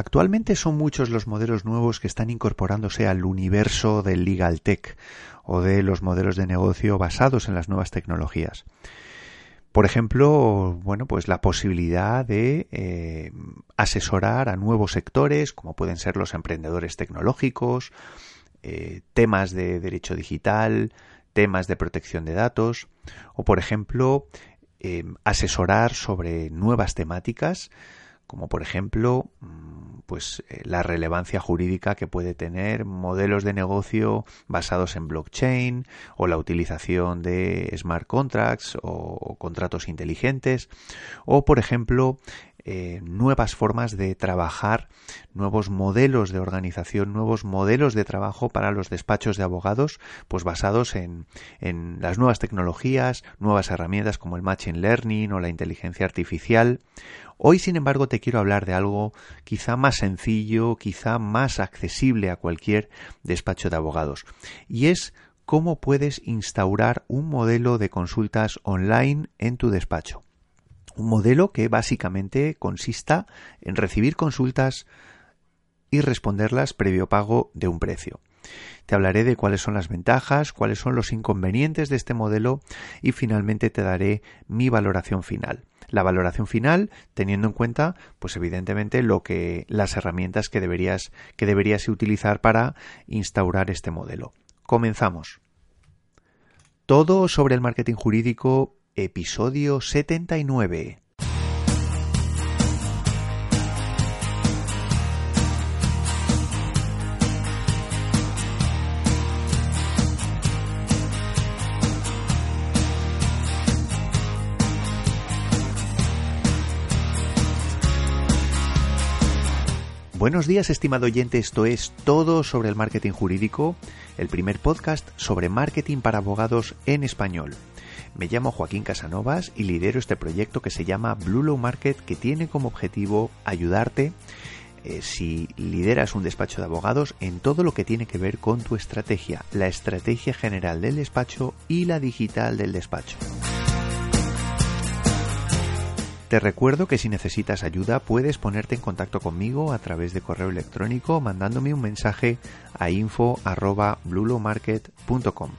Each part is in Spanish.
Actualmente son muchos los modelos nuevos que están incorporándose al universo del legal tech o de los modelos de negocio basados en las nuevas tecnologías. Por ejemplo, bueno, pues la posibilidad de eh, asesorar a nuevos sectores, como pueden ser los emprendedores tecnológicos, eh, temas de derecho digital, temas de protección de datos, o por ejemplo, eh, asesorar sobre nuevas temáticas, como por ejemplo, mm, pues la relevancia jurídica que puede tener modelos de negocio basados en blockchain o la utilización de smart contracts o contratos inteligentes. O por ejemplo eh, nuevas formas de trabajar, nuevos modelos de organización, nuevos modelos de trabajo para los despachos de abogados, pues basados en, en las nuevas tecnologías, nuevas herramientas como el Machine Learning o la inteligencia artificial. Hoy, sin embargo, te quiero hablar de algo quizá más sencillo, quizá más accesible a cualquier despacho de abogados, y es cómo puedes instaurar un modelo de consultas online en tu despacho. Un modelo que básicamente consista en recibir consultas y responderlas previo pago de un precio. Te hablaré de cuáles son las ventajas, cuáles son los inconvenientes de este modelo y finalmente te daré mi valoración final. La valoración final teniendo en cuenta, pues evidentemente lo que las herramientas que deberías que deberías utilizar para instaurar este modelo. Comenzamos. Todo sobre el marketing jurídico Episodio 79 Buenos días, estimado oyente. Esto es todo sobre el marketing jurídico, el primer podcast sobre marketing para abogados en español. Me llamo Joaquín Casanovas y lidero este proyecto que se llama Blue Low Market que tiene como objetivo ayudarte eh, si lideras un despacho de abogados en todo lo que tiene que ver con tu estrategia, la estrategia general del despacho y la digital del despacho. Te recuerdo que si necesitas ayuda puedes ponerte en contacto conmigo a través de correo electrónico mandándome un mensaje a info@blulowmarket.com.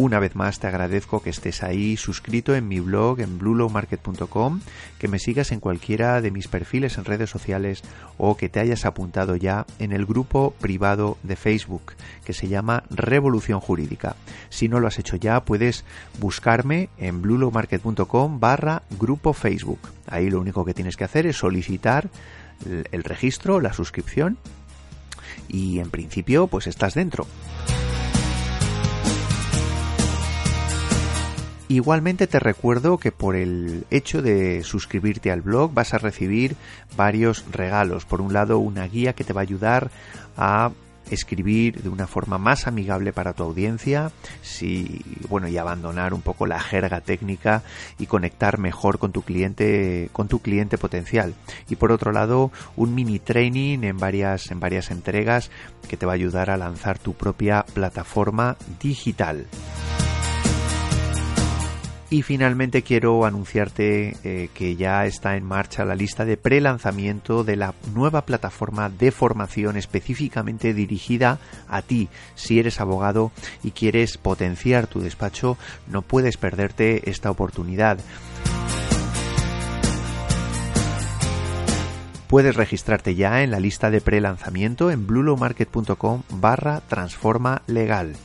Una vez más te agradezco que estés ahí suscrito en mi blog en bluelowmarket.com, que me sigas en cualquiera de mis perfiles en redes sociales o que te hayas apuntado ya en el grupo privado de Facebook que se llama Revolución Jurídica. Si no lo has hecho ya, puedes buscarme en bluelowmarket.com barra grupo Facebook. Ahí lo único que tienes que hacer es solicitar el registro, la suscripción y en principio pues estás dentro. Igualmente te recuerdo que por el hecho de suscribirte al blog vas a recibir varios regalos. Por un lado, una guía que te va a ayudar a escribir de una forma más amigable para tu audiencia, si, bueno, y abandonar un poco la jerga técnica y conectar mejor con tu cliente, con tu cliente potencial. Y por otro lado, un mini training en varias, en varias entregas que te va a ayudar a lanzar tu propia plataforma digital. Y finalmente quiero anunciarte eh, que ya está en marcha la lista de pre-lanzamiento de la nueva plataforma de formación específicamente dirigida a ti. Si eres abogado y quieres potenciar tu despacho, no puedes perderte esta oportunidad. Puedes registrarte ya en la lista de pre-lanzamiento en bluelowmarket.com barra transforma legal.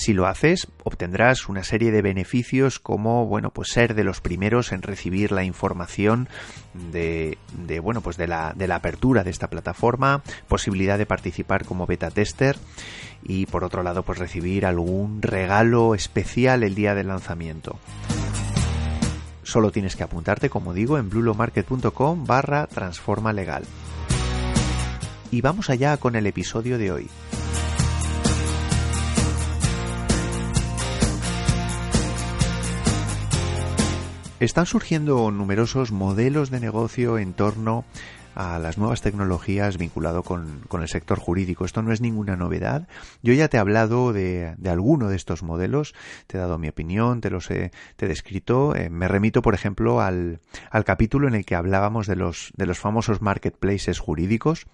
Si lo haces, obtendrás una serie de beneficios como, bueno, pues ser de los primeros en recibir la información de, bueno, pues de la, de la apertura de esta plataforma, posibilidad de participar como beta tester y por otro lado, pues recibir algún regalo especial el día del lanzamiento. Solo tienes que apuntarte, como digo, en blulomarket.com barra transforma legal. Y vamos allá con el episodio de hoy. Están surgiendo numerosos modelos de negocio en torno a las nuevas tecnologías vinculado con, el sector jurídico. Esto no es ninguna novedad. Yo ya te he hablado de, alguno de estos modelos, te he dado mi opinión, te los he, te he descrito. Eh, me remito, por ejemplo, al, al capítulo en el que hablábamos de los, de los famosos marketplaces jurídicos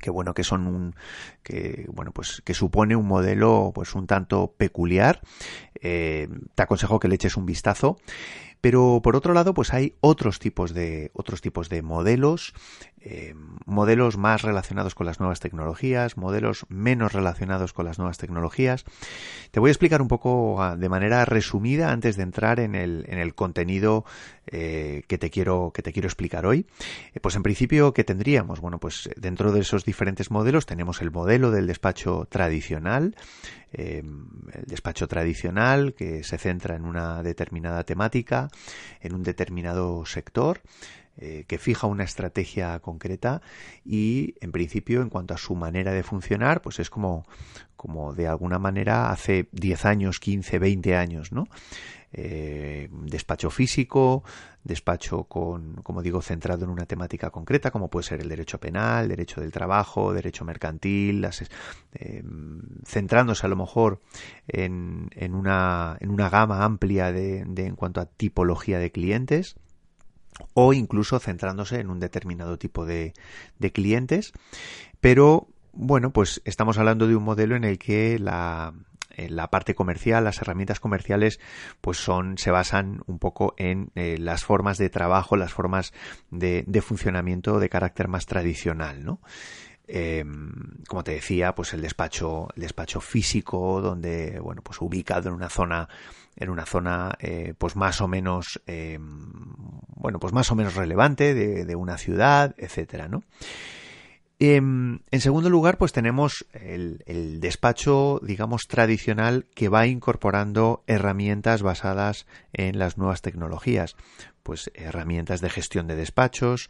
que bueno que son un que bueno pues que supone un modelo pues un tanto peculiar eh, te aconsejo que le eches un vistazo pero por otro lado, pues hay otros tipos de, otros tipos de modelos, eh, modelos más relacionados con las nuevas tecnologías, modelos menos relacionados con las nuevas tecnologías. Te voy a explicar un poco ah, de manera resumida antes de entrar en el, en el contenido eh, que te quiero, que te quiero explicar hoy. Eh, pues en principio, ¿qué tendríamos? Bueno, pues dentro de esos diferentes modelos tenemos el modelo del despacho tradicional, el despacho tradicional que se centra en una determinada temática, en un determinado sector, eh, que fija una estrategia concreta y en principio en cuanto a su manera de funcionar pues es como, como de alguna manera hace 10 años, 15, 20 años, ¿no? Eh, despacho físico, despacho con, como digo, centrado en una temática concreta, como puede ser el derecho penal, derecho del trabajo, derecho mercantil, eh, centrándose a lo mejor en, en, una, en una gama amplia de, de, en cuanto a tipología de clientes o incluso centrándose en un determinado tipo de, de clientes, pero bueno, pues estamos hablando de un modelo en el que la, la parte comercial, las herramientas comerciales, pues son, se basan un poco en eh, las formas de trabajo, las formas de, de, funcionamiento de carácter más tradicional, ¿no? Em, como te decía, pues el despacho, el despacho físico, donde, bueno, pues ubicado en una zona, en una zona, eh, pues más o menos, em, bueno, pues más o menos relevante de, una ciudad, etcétera, ¿no? Em, en segundo lugar, pues tenemos el, el, despacho, digamos, tradicional que va incorporando herramientas basadas en las nuevas tecnologías. Pues herramientas de gestión de despachos,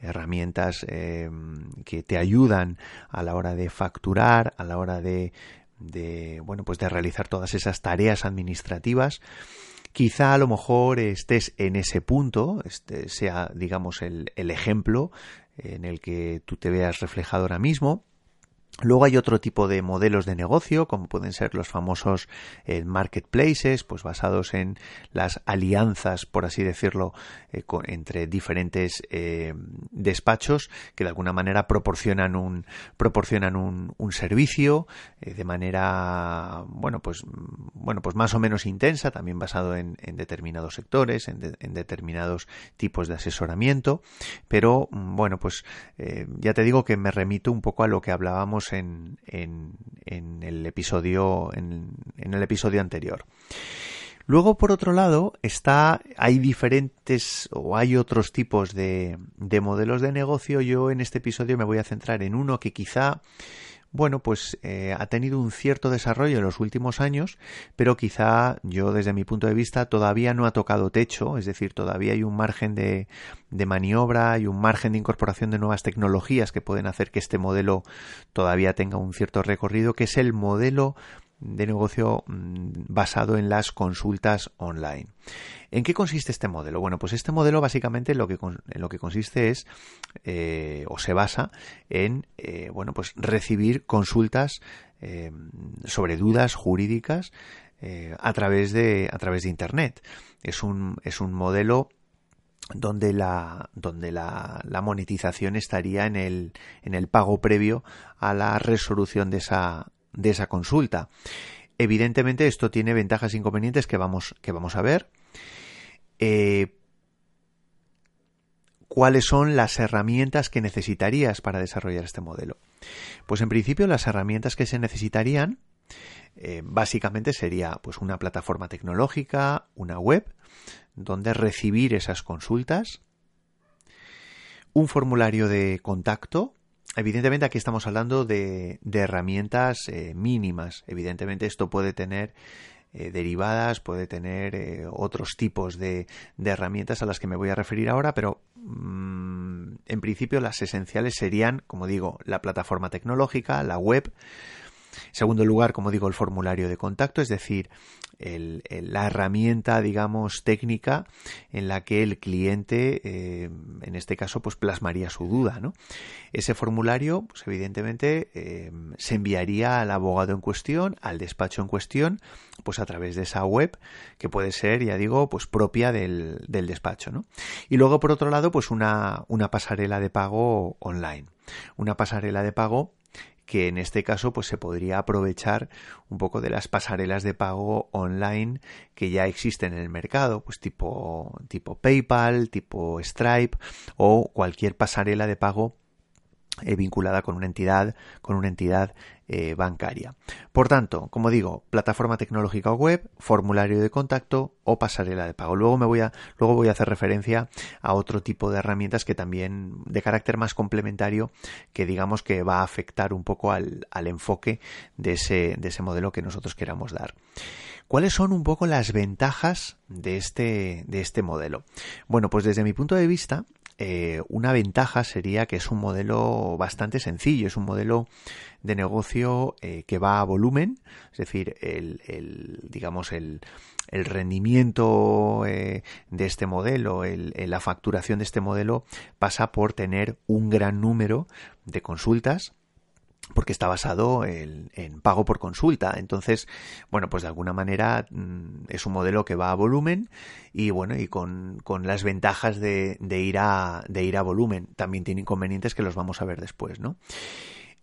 herramientas eh, que te ayudan a la hora de facturar, a la hora de, de, bueno, pues de realizar todas esas tareas administrativas. Quizá a lo mejor estés en ese punto, este sea, digamos, el, el ejemplo en el que tú te veas reflejado ahora mismo Luego hay otro tipo de modelos de negocio, como pueden ser los famosos eh, marketplaces, pues basados en las alianzas, por así decirlo, eh, entre diferentes eh, despachos que de alguna manera proporcionan un proporcionan un, servicio de manera bueno pues bueno pues más o menos intensa, también basado en, en determinados sectores, en, en, determinados tipos de asesoramiento, pero mm, bueno pues ya te digo que me remito un poco a lo que hablábamos en, el episodio en, el episodio anterior. Luego, por otro lado, está, hay diferentes o hay otros tipos de modelos de negocio. Yo en este episodio me voy a centrar en uno que quizá bueno, pues eh, ha tenido un cierto desarrollo en los últimos años, pero quizá yo desde mi punto de vista todavía no ha tocado techo, es decir, todavía hay un margen de, de maniobra y un margen de incorporación de nuevas tecnologías que pueden hacer que este modelo todavía tenga un cierto recorrido, que es el modelo de negocio mm, basado en las consultas online. ¿En qué consiste este modelo? Bueno, pues este modelo básicamente lo que, en lo que consiste es eh, o se basa en eh, bueno, pues recibir consultas eh, sobre dudas jurídicas a través de a través de internet. Es un, es un modelo donde la donde la, la, monetización estaría en el en el pago previo a la resolución de esa de esa consulta. Evidentemente esto tiene ventajas e inconvenientes que vamos, que vamos a ver. Eh, ¿Cuáles son las herramientas que necesitarías para desarrollar este modelo? Pues en principio las herramientas que se necesitarían eh, básicamente sería pues una plataforma tecnológica, una web, donde recibir esas consultas, un formulario de contacto Evidentemente aquí estamos hablando de, herramientas eh, mínimas. Evidentemente esto puede tener eh, derivadas, puede tener eh, otros tipos de, herramientas a las que me voy a referir ahora, pero mm, en principio las esenciales serían, como digo, la plataforma tecnológica, la web, En segundo lugar, como digo, el formulario de contacto, es decir, la herramienta, digamos, técnica en la que el cliente, eh, en este caso, pues plasmaría su duda, ¿no? Ese formulario, pues evidentemente, eh, se enviaría al abogado en cuestión, al despacho en cuestión, pues a través de esa web, que puede ser, ya digo, pues propia del, del despacho, ¿no? Y luego, por otro lado, pues una, una pasarela de pago online. Una pasarela de pago que en este caso pues se podría aprovechar un poco de las pasarelas de pago online que ya existen en el mercado, pues tipo tipo PayPal, tipo Stripe o cualquier pasarela de pago eh, vinculada con una entidad, con una entidad eh, bancaria. Por tanto, como digo, plataforma tecnológica web, formulario de contacto o pasarela de pago. Luego me voy a, luego voy a hacer referencia a otro tipo de herramientas que también de carácter más complementario que digamos que va a afectar un poco al, al enfoque de ese, de ese modelo que nosotros queramos dar. ¿Cuáles son un poco las ventajas de este, de este modelo? Bueno, pues desde mi punto de vista, eh, una ventaja sería que es un modelo bastante sencillo, es un modelo de negocio eh, que va a volumen, es decir, el, digamos el, rendimiento eh, de este modelo, la facturación de este modelo pasa por tener un gran número de consultas porque está basado en, pago por consulta. Entonces, bueno, pues de alguna manera mm, es un modelo que va a volumen y bueno, y con, las ventajas de, ir a, de ir a volumen. También tiene inconvenientes que los vamos a ver después, ¿no?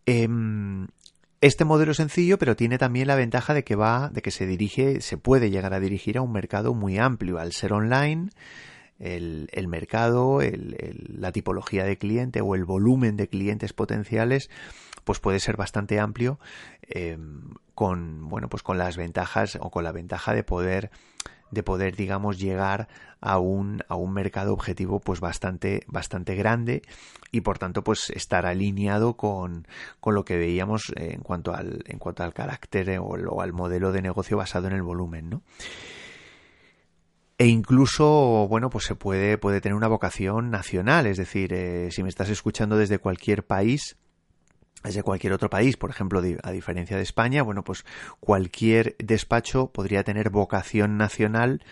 Em, este modelo es sencillo, pero tiene también la ventaja de que va, de que se dirige, se puede llegar a dirigir a un mercado muy amplio. Al ser online, el, el mercado, la tipología de cliente o el volumen de clientes potenciales pues puede ser bastante amplio eh, con bueno pues con las ventajas o con la ventaja de poder de poder digamos llegar a un a un mercado objetivo pues bastante bastante grande y por tanto pues estar alineado con, con lo que veíamos en cuanto al en cuanto al carácter o, al modelo de negocio basado en el volumen ¿no? E incluso bueno pues se puede puede tener una vocación nacional. Es decir eh, si me estás escuchando desde cualquier país desde cualquier otro país, por ejemplo, a diferencia de España, bueno, pues cualquier despacho podría tener vocación nacional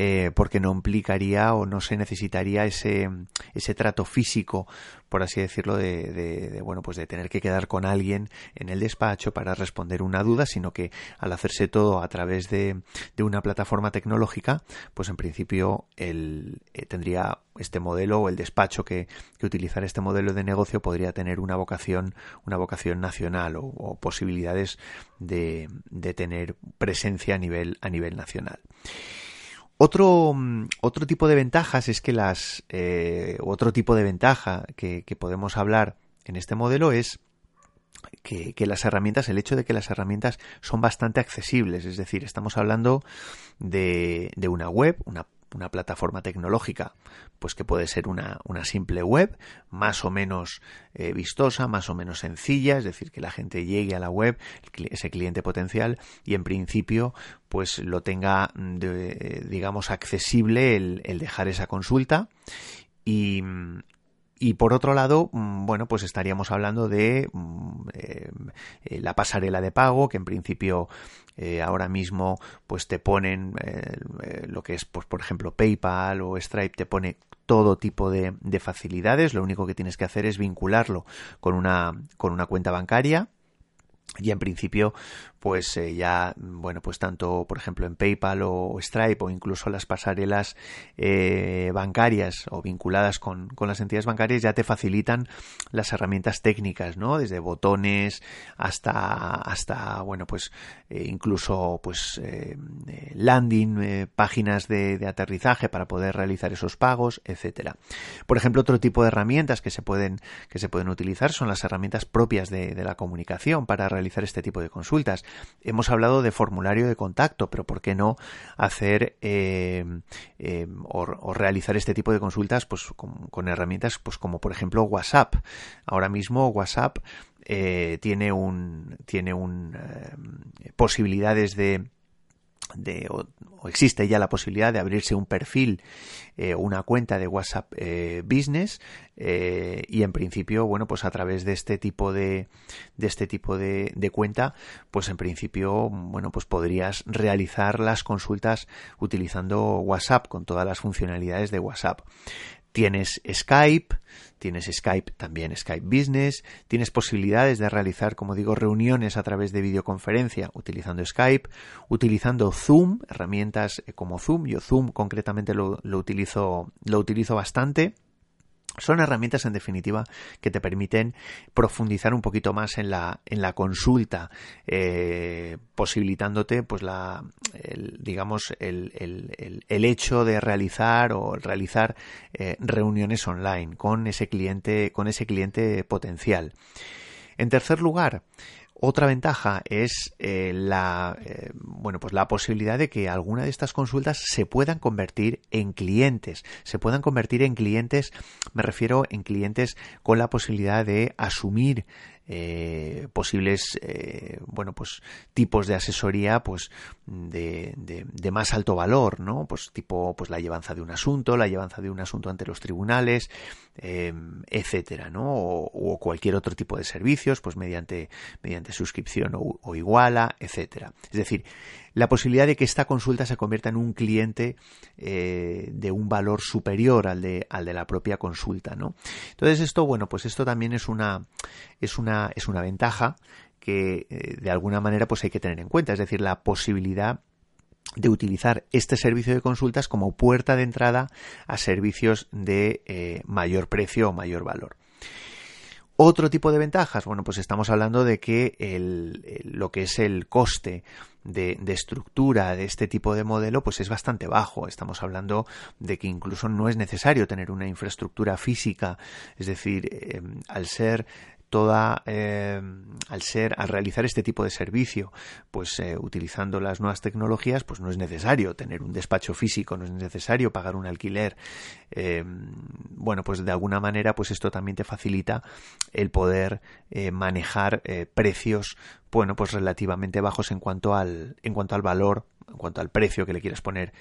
eh, porque no implicaría o no se necesitaría ese, ese trato físico, por así decirlo, de, de, bueno, pues de tener que quedar con alguien en el despacho para responder una duda, sino que al hacerse todo a través de, de una plataforma tecnológica, pues en principio el, eh, tendría este modelo o el despacho que, que utilizar este modelo de negocio podría tener una vocación, una vocación nacional o, o posibilidades de, de tener presencia a nivel, a nivel nacional. Otro, mm, otro tipo de ventajas es que las. Eh, otro tipo de ventaja que, podemos hablar en este modelo es que, que, las herramientas, el hecho de que las herramientas son bastante accesibles, es decir, estamos hablando de, de una web, una una plataforma tecnológica, pues que puede ser una, una simple web, más o menos eh, vistosa, más o menos sencilla, es decir, que la gente llegue a la web, ese cliente potencial, y en principio, pues lo tenga, digamos, accesible el, el dejar esa consulta. Y, y por otro lado, mm, bueno, pues estaríamos hablando de mm, eh, eh, la pasarela de pago, que en principio eh, ahora mismo pues te ponen lo que es, pues, por ejemplo, PayPal o Stripe, te pone todo tipo de, de, facilidades. Lo único que tienes que hacer es vincularlo con una, con una cuenta bancaria y en principio pues eh, ya bueno pues tanto por ejemplo en PayPal o Stripe o incluso las pasarelas eh, bancarias o vinculadas con, con, las entidades bancarias ya te facilitan las herramientas técnicas no desde botones hasta hasta bueno pues eh, incluso pues landing páginas de, aterrizaje para poder realizar esos pagos etcétera. Por ejemplo otro tipo de herramientas que se pueden que se pueden utilizar son las herramientas propias de, de la comunicación para realizar este tipo de consultas. Hemos hablado de formulario de contacto, pero ¿por qué no hacer eh, eh, o, realizar este tipo de consultas pues, con, herramientas pues, como por ejemplo WhatsApp? Ahora mismo WhatsApp eh, tiene un tiene un posibilidades de de, o, existe ya la posibilidad de abrirse un perfil eh, una cuenta de WhatsApp eh, Business eh, y en principio bueno pues a través de este tipo de, de este tipo de, de, cuenta pues en principio bueno pues podrías realizar las consultas utilizando WhatsApp con todas las funcionalidades de WhatsApp Tienes Skype, tienes Skype también, Skype Business, tienes posibilidades de realizar, como digo, reuniones a través de videoconferencia utilizando Skype, utilizando Zoom, herramientas como Zoom, yo Zoom concretamente lo, lo utilizo, lo utilizo bastante son herramientas, en definitiva, que te permiten profundizar un poquito más en la, en la consulta, eh, posibilitándote, pues, la, digamos, el, el, el, hecho de realizar o realizar eh, reuniones online con ese cliente, con ese cliente potencial. En tercer lugar, otra ventaja es eh, la, eh, bueno, pues la posibilidad de que alguna de estas consultas se puedan convertir en clientes. Se puedan convertir en clientes, me refiero en clientes con la posibilidad de asumir eh, posibles bueno pues tipos de asesoría pues de, de, más alto valor no pues tipo pues la llevanza de un asunto la llevanza de un asunto ante los tribunales eh, etcétera no o, cualquier otro tipo de servicios pues mediante mediante suscripción o, iguala etcétera. Es decir la posibilidad de que esta consulta se convierta en un cliente eh, de un valor superior al de, al de la propia consulta, ¿no? Entonces esto, bueno, pues esto también es una, es una, es una ventaja que eh, de alguna manera pues hay que tener en cuenta, es decir, la posibilidad de utilizar este servicio de consultas como puerta de entrada a servicios de eh, mayor precio o mayor valor. Otro tipo de ventajas, bueno, pues estamos hablando de que el, lo que es el coste de, estructura de este tipo de modelo, pues es bastante bajo. Estamos hablando de que incluso no es necesario tener una infraestructura física, es decir, eh, al ser toda eh, al ser al realizar este tipo de servicio pues eh, utilizando las nuevas tecnologías pues no es necesario tener un despacho físico no es necesario pagar un alquiler eh, bueno pues de alguna manera pues esto también te facilita el poder manejar precios bueno pues relativamente bajos en cuanto al en cuanto al valor en cuanto al precio que le quieras poner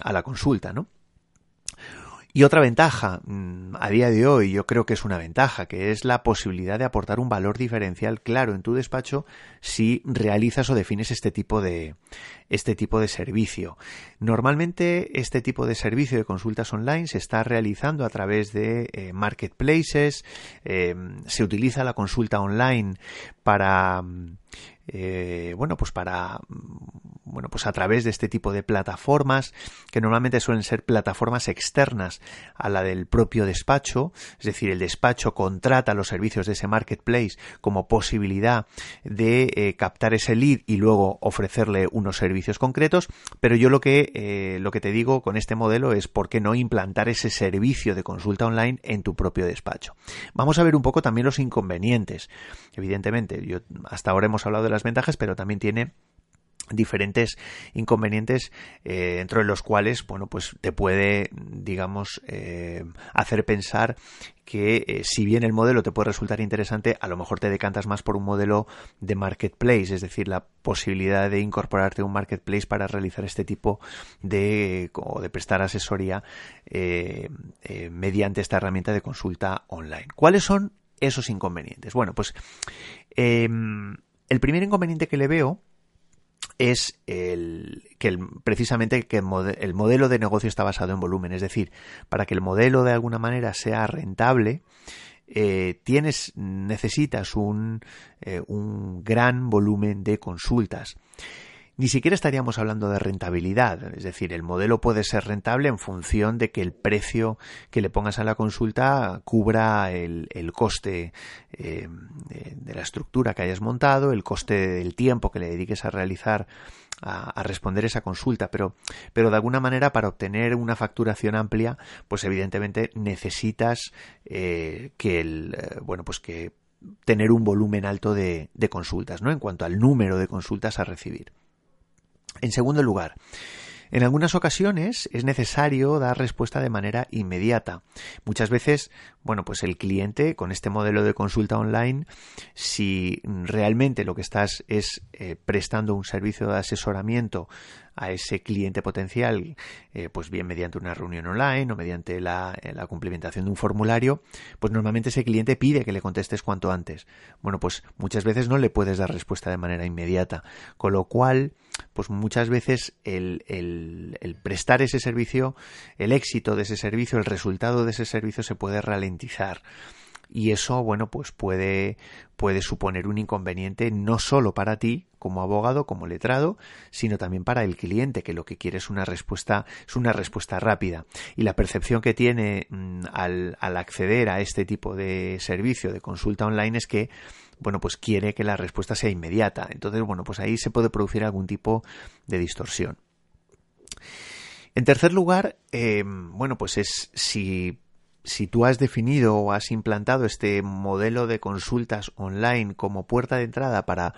a la consulta no y otra ventaja, mm, a día de hoy yo creo que es una ventaja, que es la posibilidad de aportar un valor diferencial claro en tu despacho si realizas o defines este tipo de, este tipo de servicio. Normalmente este tipo de servicio de consultas online se está realizando a través de eh, marketplaces, eh, se utiliza la consulta online para eh, bueno, pues para, bueno, pues a través de este tipo de plataformas, que normalmente suelen ser plataformas externas a la del propio despacho, es decir, el despacho contrata los servicios de ese marketplace como posibilidad de eh, captar ese lead y luego ofrecerle unos servicios concretos, pero yo lo que, eh, lo que te digo con este modelo es por qué no implantar ese servicio de consulta online en tu propio despacho. Vamos a ver un poco también los inconvenientes. Evidentemente, yo hasta ahora hemos hablado de las ventajas, pero también tiene diferentes inconvenientes eh, dentro de los cuales bueno pues te puede digamos eh, hacer pensar que eh, si bien el modelo te puede resultar interesante a lo mejor te decantas más por un modelo de marketplace es decir la posibilidad de incorporarte a un marketplace para realizar este tipo de o de prestar asesoría mediante esta herramienta de consulta online. Cuáles son esos inconvenientes bueno pues em, el primer inconveniente que le veo es el, que el, precisamente que el, modelo de negocio está basado en volumen. Es decir, para que el modelo de alguna manera sea rentable, eh, tienes, necesitas un, eh, un gran volumen de consultas ni siquiera estaríamos hablando de rentabilidad. Es decir, el modelo puede ser rentable en función de que el precio que le pongas a la consulta cubra el, coste eh, de, la estructura que hayas montado, el coste del tiempo que le dediques a realizar a, responder esa consulta, pero, pero de alguna manera para obtener una facturación amplia, pues evidentemente necesitas eh, que el, eh, bueno, pues que tener un volumen alto de, de consultas, ¿no? En cuanto al número de consultas a recibir. En segundo lugar, En algunas ocasiones es necesario dar respuesta de manera inmediata. Muchas veces, bueno, pues el cliente con este modelo de consulta online, si realmente lo que estás es eh, prestando un servicio de asesoramiento a ese cliente potencial, eh, pues bien mediante una reunión online o mediante la, la, cumplimentación de un formulario, pues normalmente ese cliente pide que le contestes cuanto antes. Bueno, pues muchas veces no le puedes dar respuesta de manera inmediata, con lo cual, pues muchas veces el, el, prestar ese servicio, el éxito de ese servicio, el resultado de ese servicio se puede ralentizar y eso, bueno, pues puede, puede suponer un inconveniente no solo para ti como abogado, como letrado, sino también para el cliente, que lo que quiere es una respuesta, es una respuesta rápida. Y la percepción que tiene mm, al, al acceder a este tipo de servicio de consulta online es que bueno, pues quiere que la respuesta sea inmediata. Entonces, bueno, pues ahí se puede producir algún tipo de distorsión. En tercer lugar, eh, bueno, pues es si si tú has definido o has implantado este modelo de consultas online como puerta de entrada para,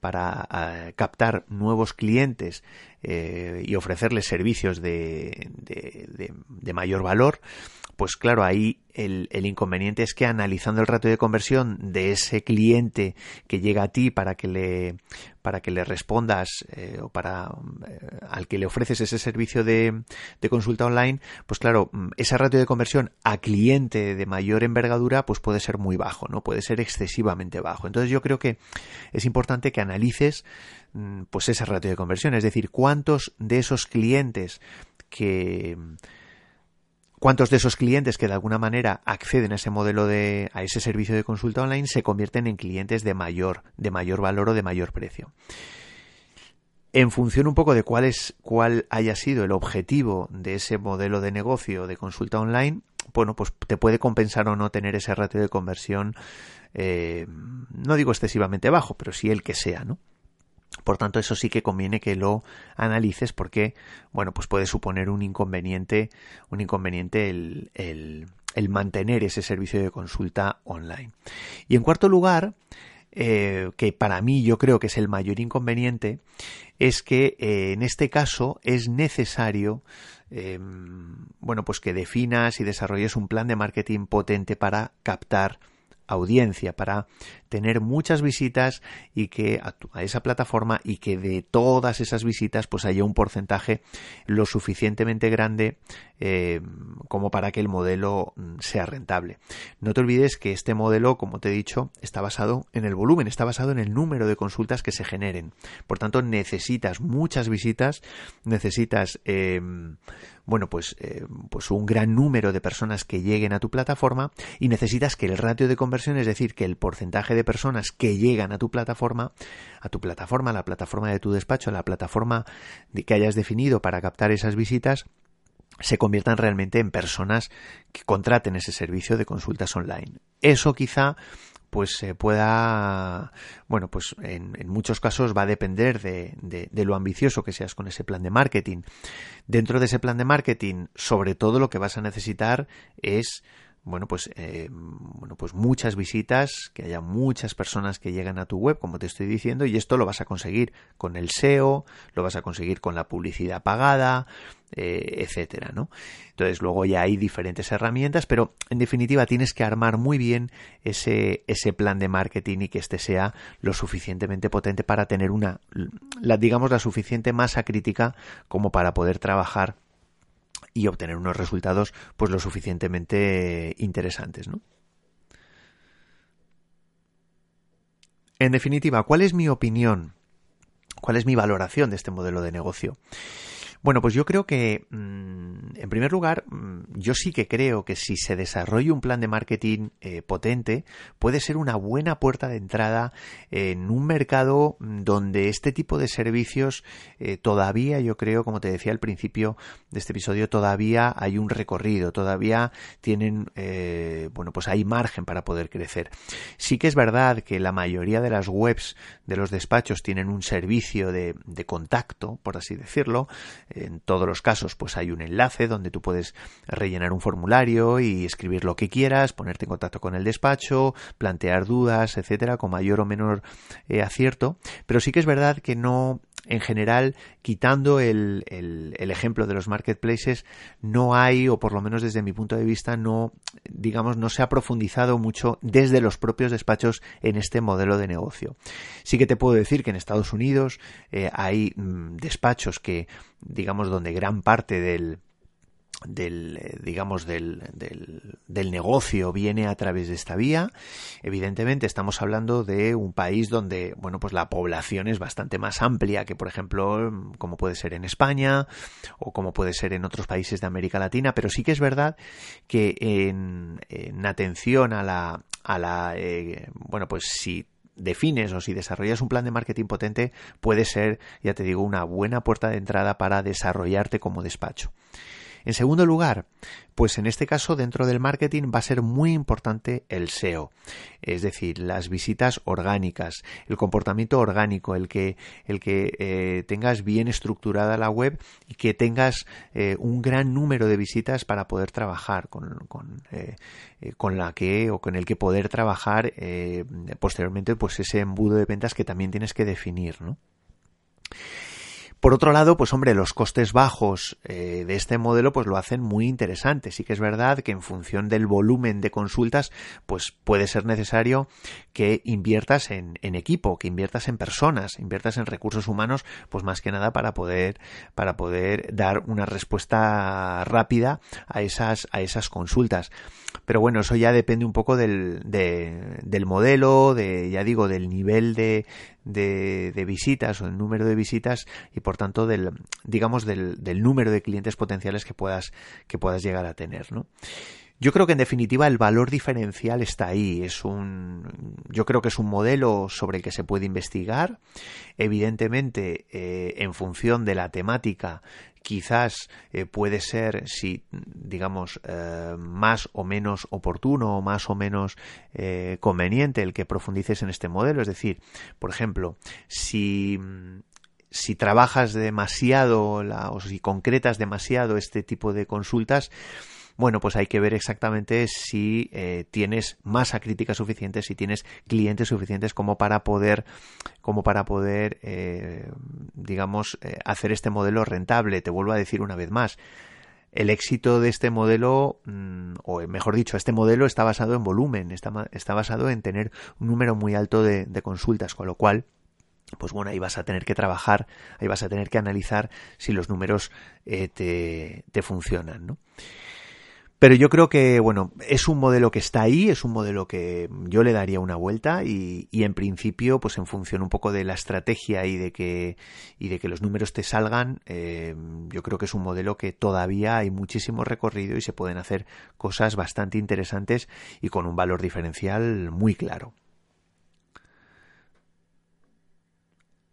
para eh, captar nuevos clientes eh, y ofrecerles servicios de, de, de, mayor valor, pues claro, ahí el, inconveniente es que analizando el ratio de conversión de ese cliente que llega a ti para que le para que le respondas eh, o para eh, al que le ofreces ese servicio de, de, consulta online, pues claro, mm, ese ratio de conversión a cliente de mayor envergadura pues puede ser muy bajo, ¿no? Puede ser excesivamente bajo. Entonces yo creo que es importante que analices mm, pues ese ratio de conversión, es decir, cuántos de esos clientes que cuántos de esos clientes que de alguna manera acceden a ese modelo de a ese servicio de consulta online se convierten en clientes de mayor de mayor valor o de mayor precio. En función un poco de cuál es cuál haya sido el objetivo de ese modelo de negocio de consulta online, bueno, pues te puede compensar o no tener ese ratio de conversión, eh, no digo excesivamente bajo, pero sí el que sea, ¿no? Por tanto, eso sí que conviene que lo analices porque, bueno, pues puede suponer un inconveniente, un inconveniente el, mantener ese servicio de consulta online. Y en cuarto lugar, eh, que para mí yo creo que es el mayor inconveniente, es que eh, en este caso es necesario eh, bueno, pues que definas y desarrolles un plan de marketing potente para captar audiencia, para tener muchas visitas y que a, esa plataforma y que de todas esas visitas pues haya un porcentaje lo suficientemente grande eh, como para que el modelo mm, sea rentable. No te olvides que este modelo, como te he dicho, está basado en el volumen, está basado en el número de consultas que se generen. Por tanto, necesitas muchas visitas, necesitas eh, bueno, pues, eh, pues un gran número de personas que lleguen a tu plataforma y necesitas que el ratio de conversión, es decir, que el porcentaje de personas que llegan a tu plataforma, a tu plataforma, a la plataforma de tu despacho, a la plataforma que hayas definido para captar esas visitas, se conviertan realmente en personas que contraten ese servicio de consultas online. Eso quizá pues se pueda, bueno, pues en, muchos casos va a depender de, de, de, lo ambicioso que seas con ese plan de marketing. Dentro de ese plan de marketing, sobre todo lo que vas a necesitar es bueno, pues, eh, bueno, pues muchas visitas, que haya muchas personas que llegan a tu web, como te estoy diciendo, y esto lo vas a conseguir con el SEO, lo vas a conseguir con la publicidad pagada, eh, etcétera, ¿no? Entonces luego ya hay diferentes herramientas, pero en definitiva tienes que armar muy bien ese, ese plan de marketing y que este sea lo suficientemente potente para tener una, la, digamos, la suficiente masa crítica como para poder trabajar y obtener unos resultados pues lo suficientemente interesantes, ¿no? En definitiva, ¿cuál es mi opinión? ¿Cuál es mi valoración de este modelo de negocio? Bueno, pues yo creo que, mm, en primer lugar, mm, yo sí que creo que si se desarrolla un plan de marketing eh, potente, puede ser una buena puerta de entrada en un mercado mm, donde este tipo de servicios eh, todavía, yo creo, como te decía al principio de este episodio, todavía hay un recorrido, todavía tienen, eh, bueno, pues hay margen para poder crecer. Sí que es verdad que la mayoría de las webs de los despachos tienen un servicio de, de contacto, por así decirlo, en todos los casos, pues hay un enlace donde tú puedes rellenar un formulario y escribir lo que quieras, ponerte en contacto con el despacho, plantear dudas, etcétera, con mayor o menor eh, acierto. Pero sí que es verdad que no en general, quitando el, el, ejemplo de los marketplaces, no hay, o por lo menos desde mi punto de vista, no, digamos, no se ha profundizado mucho desde los propios despachos en este modelo de negocio. Sí que te puedo decir que en Estados Unidos eh, hay mm, despachos que, digamos, donde gran parte del, del eh, digamos del, del, negocio viene a través de esta vía. Evidentemente estamos hablando de un país donde bueno pues la población es bastante más amplia que por ejemplo como puede ser en España o como puede ser en otros países de América Latina pero sí que es verdad que en, atención a la a la eh, bueno pues si defines o si desarrollas un plan de marketing potente puede ser ya te digo una buena puerta de entrada para desarrollarte como despacho en segundo lugar, pues en este caso dentro del marketing va a ser muy importante el SEO, es decir, las visitas orgánicas, el comportamiento orgánico, el que, el que eh, tengas bien estructurada la web y que tengas eh, un gran número de visitas para poder trabajar con, con, eh, con la que o con el que poder trabajar posteriormente pues ese embudo de ventas que también tienes que definir, ¿no? Por otro lado, pues hombre, los costes bajos eh, de este modelo pues lo hacen muy interesante. Sí que es verdad que en función del volumen de consultas, pues puede ser necesario que inviertas en, equipo, que inviertas en personas, inviertas en recursos humanos, pues más que nada para poder, para poder dar una respuesta rápida a esas, a esas consultas. Pero bueno, eso ya depende un poco del, del modelo, de, ya digo, del nivel de, de, visitas o el número de visitas y por tanto del digamos del, número de clientes potenciales que puedas que puedas llegar a tener ¿no? Yo creo que en definitiva el valor diferencial está ahí. Es un, yo creo que es un modelo sobre el que se puede investigar. Evidentemente, eh, en función de la temática quizás eh, puede ser, si digamos, eh, más o menos oportuno o más o menos eh, conveniente el que profundices en este modelo. Es decir, por ejemplo, si si trabajas demasiado o si concretas demasiado este tipo de consultas, bueno, pues hay que ver exactamente si eh, tienes masa crítica suficiente, si tienes clientes suficientes como para poder, como para poder, eh, digamos, eh, hacer este modelo rentable. Te vuelvo a decir una vez más. El éxito de este modelo, mm, o mejor dicho, este modelo está basado en volumen, está, está basado en tener un número muy alto de, consultas, con lo cual, pues bueno, ahí vas a tener que trabajar, ahí vas a tener que analizar si los números te, te, funcionan, ¿no? Pero yo creo que, bueno, es un modelo que está ahí, es un modelo que yo le daría una vuelta y, en principio, pues en función un poco de la estrategia y de que, y de que los números te salgan, eh, yo creo que es un modelo que todavía hay muchísimo recorrido y se pueden hacer cosas bastante interesantes y con un valor diferencial muy claro.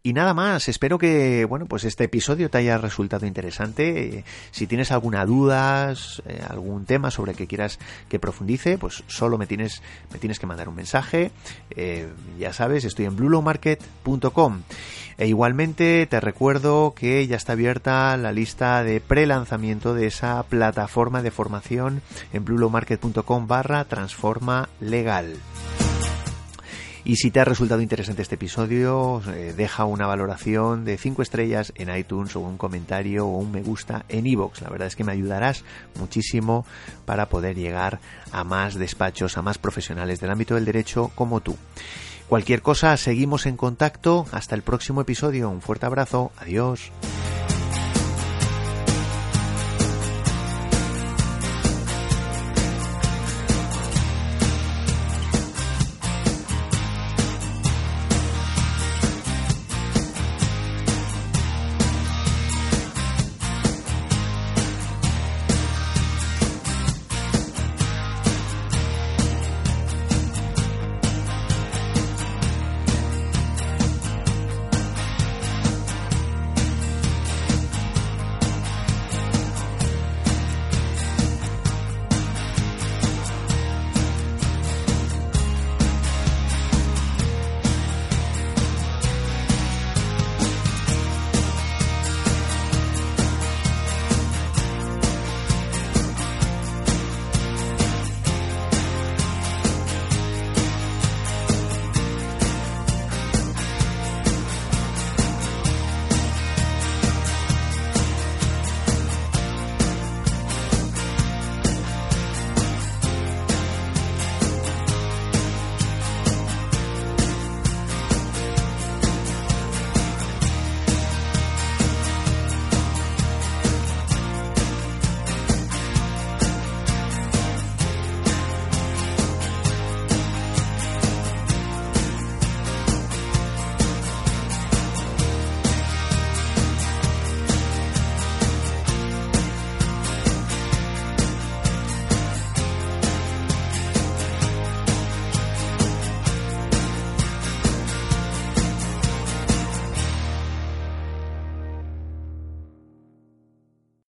Y nada más, espero que bueno, pues este episodio te haya resultado interesante. Si tienes alguna duda, eh, algún tema sobre que quieras que profundice, pues solo me tienes, me tienes que mandar un mensaje. Eh, ya sabes, estoy en bluelowmarket.com. E igualmente te recuerdo que ya está abierta la lista de pre-lanzamiento de esa plataforma de formación en bluelowmarket.com barra transforma legal. Y si te ha resultado interesante este episodio, eh, deja una valoración de 5 estrellas en iTunes o un comentario o un me gusta en iVoox. La verdad es que me ayudarás muchísimo para poder llegar a más despachos, a más profesionales del ámbito del derecho como tú. Cualquier cosa, seguimos en contacto. Hasta el próximo episodio. Un fuerte abrazo. Adiós.